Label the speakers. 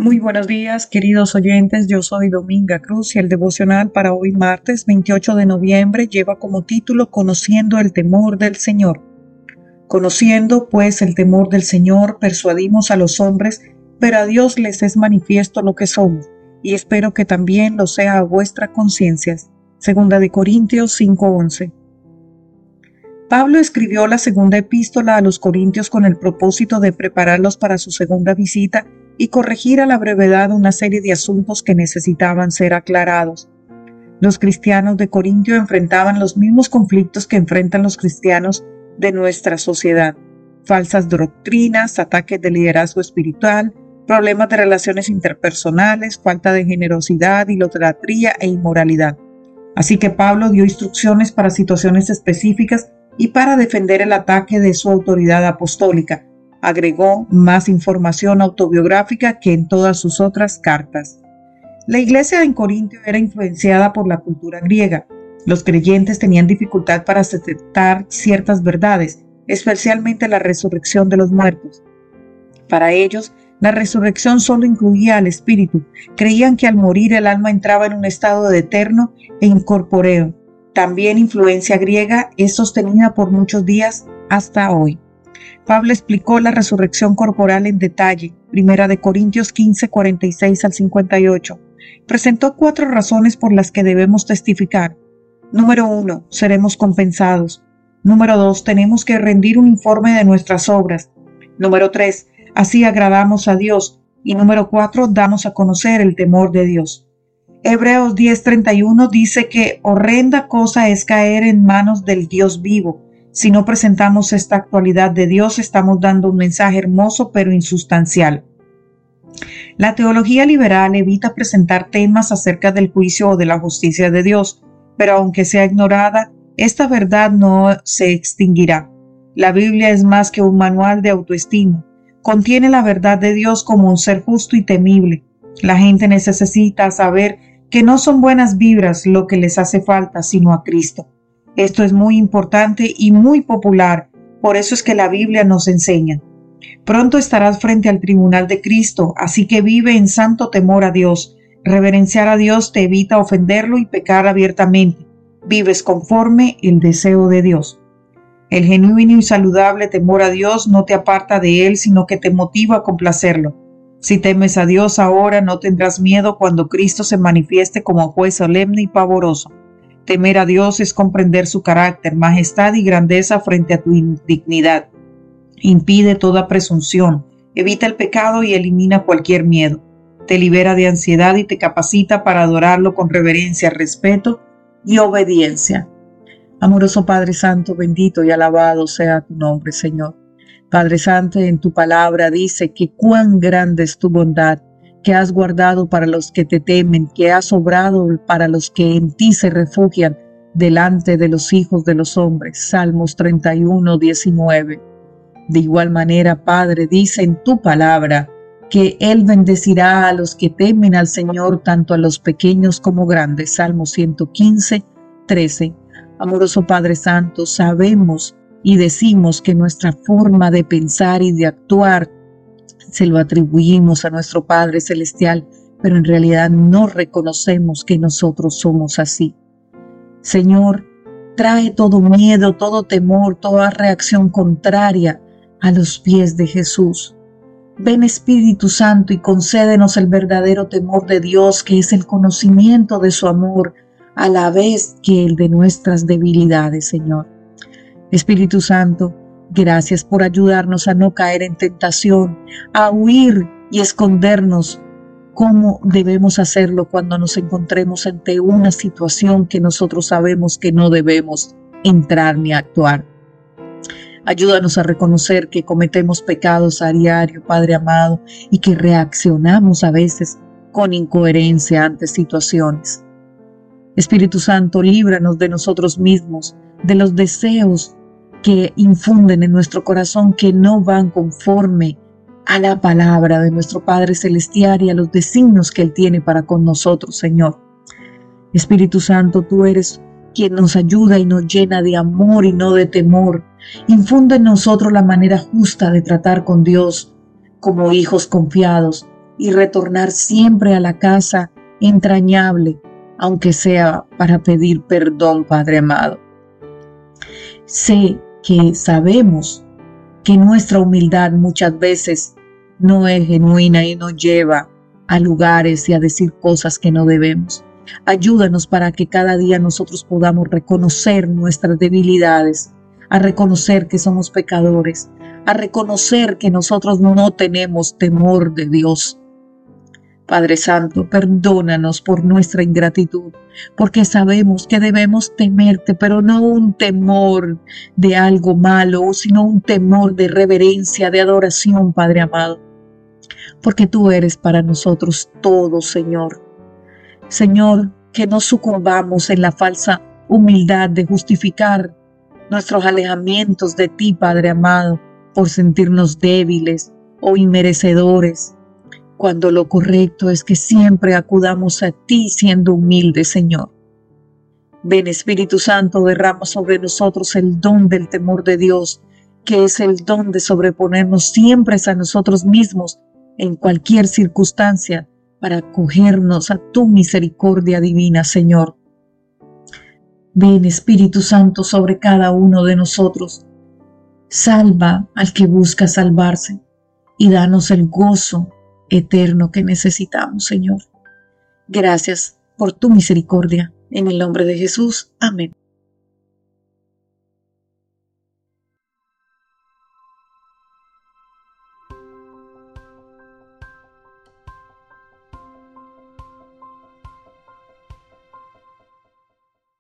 Speaker 1: Muy buenos días, queridos oyentes. Yo soy Dominga Cruz y el devocional para hoy martes 28 de noviembre lleva como título Conociendo el temor del Señor. Conociendo pues el temor del Señor, persuadimos a los hombres, pero a Dios les es manifiesto lo que somos, y espero que también lo sea a vuestra conciencia. Segunda de Corintios 5:11. Pablo escribió la segunda epístola a los Corintios con el propósito de prepararlos para su segunda visita y corregir a la brevedad una serie de asuntos que necesitaban ser aclarados. Los cristianos de Corintio enfrentaban los mismos conflictos que enfrentan los cristianos de nuestra sociedad. Falsas doctrinas, ataques de liderazgo espiritual, problemas de relaciones interpersonales, falta de generosidad, idolatría e inmoralidad. Así que Pablo dio instrucciones para situaciones específicas y para defender el ataque de su autoridad apostólica, agregó más información autobiográfica que en todas sus otras cartas. La iglesia en Corintio era influenciada por la cultura griega. Los creyentes tenían dificultad para aceptar ciertas verdades, especialmente la resurrección de los muertos. Para ellos, la resurrección solo incluía al espíritu. Creían que al morir el alma entraba en un estado de eterno e incorpóreo. También influencia griega es sostenida por muchos días hasta hoy. Pablo explicó la resurrección corporal en detalle, primera de Corintios 15, 46 al 58. Presentó cuatro razones por las que debemos testificar. Número uno, seremos compensados. Número dos, tenemos que rendir un informe de nuestras obras. Número tres, así agradamos a Dios. Y número cuatro, damos a conocer el temor de Dios. Hebreos 10:31 dice que horrenda cosa es caer en manos del Dios vivo si no presentamos esta actualidad de Dios, estamos dando un mensaje hermoso pero insustancial. La teología liberal evita presentar temas acerca del juicio o de la justicia de Dios, pero aunque sea ignorada, esta verdad no se extinguirá. La Biblia es más que un manual de autoestima. Contiene la verdad de Dios como un ser justo y temible. La gente necesita saber que no son buenas vibras lo que les hace falta, sino a Cristo. Esto es muy importante y muy popular, por eso es que la Biblia nos enseña. Pronto estarás frente al tribunal de Cristo, así que vive en santo temor a Dios. Reverenciar a Dios te evita ofenderlo y pecar abiertamente. Vives conforme el deseo de Dios. El genuino y saludable temor a Dios no te aparta de Él, sino que te motiva a complacerlo. Si temes a Dios ahora, no tendrás miedo cuando Cristo se manifieste como juez solemne y pavoroso. Temer a Dios es comprender su carácter, majestad y grandeza frente a tu indignidad. Impide toda presunción, evita el pecado y elimina cualquier miedo. Te libera de ansiedad y te capacita para adorarlo con reverencia, respeto y obediencia. Amoroso Padre Santo, bendito y alabado sea tu nombre, Señor. Padre Santo, en tu palabra dice que cuán grande es tu bondad que has guardado para los que te temen, que has obrado para los que en ti se refugian delante de los hijos de los hombres. Salmos 31, 19. De igual manera, Padre, dice en tu palabra que Él bendecirá a los que temen al Señor, tanto a los pequeños como grandes. Salmos 115, 13. Amoroso Padre Santo, sabemos y decimos que nuestra forma de pensar y de actuar se lo atribuimos a nuestro Padre Celestial, pero en realidad no reconocemos que nosotros somos así. Señor, trae todo miedo, todo temor, toda reacción contraria a los pies de Jesús. Ven Espíritu Santo y concédenos el verdadero temor de Dios, que es el conocimiento de su amor, a la vez que el de nuestras debilidades, Señor. Espíritu Santo, Gracias por ayudarnos a no caer en tentación, a huir y escondernos cómo debemos hacerlo cuando nos encontremos ante una situación que nosotros sabemos que no debemos entrar ni actuar. Ayúdanos a reconocer que cometemos pecados a diario, Padre amado, y que reaccionamos a veces con incoherencia ante situaciones. Espíritu Santo, líbranos de nosotros mismos, de los deseos que infunden en nuestro corazón que no van conforme a la palabra de nuestro Padre Celestial y a los designios que Él tiene para con nosotros, Señor. Espíritu Santo, tú eres quien nos ayuda y nos llena de amor y no de temor. Infunde en nosotros la manera justa de tratar con Dios como hijos confiados y retornar siempre a la casa entrañable, aunque sea para pedir perdón, Padre amado. Sé que sabemos que nuestra humildad muchas veces no es genuina y nos lleva a lugares y a decir cosas que no debemos. Ayúdanos para que cada día nosotros podamos reconocer nuestras debilidades, a reconocer que somos pecadores, a reconocer que nosotros no tenemos temor de Dios. Padre Santo, perdónanos por nuestra ingratitud, porque sabemos que debemos temerte, pero no un temor de algo malo, sino un temor de reverencia, de adoración, Padre amado, porque tú eres para nosotros todo, Señor. Señor, que no sucumbamos en la falsa humildad de justificar nuestros alejamientos de ti, Padre amado, por sentirnos débiles o inmerecedores, cuando lo correcto es que siempre acudamos a ti siendo humildes, Señor. Ven Espíritu Santo, derrama sobre nosotros el don del temor de Dios, que es el don de sobreponernos siempre a nosotros mismos en cualquier circunstancia para acogernos a tu misericordia divina, Señor. Ven Espíritu Santo sobre cada uno de nosotros. Salva al que busca salvarse y danos el gozo eterno que necesitamos, Señor. Gracias por tu misericordia. En el nombre de Jesús. Amén.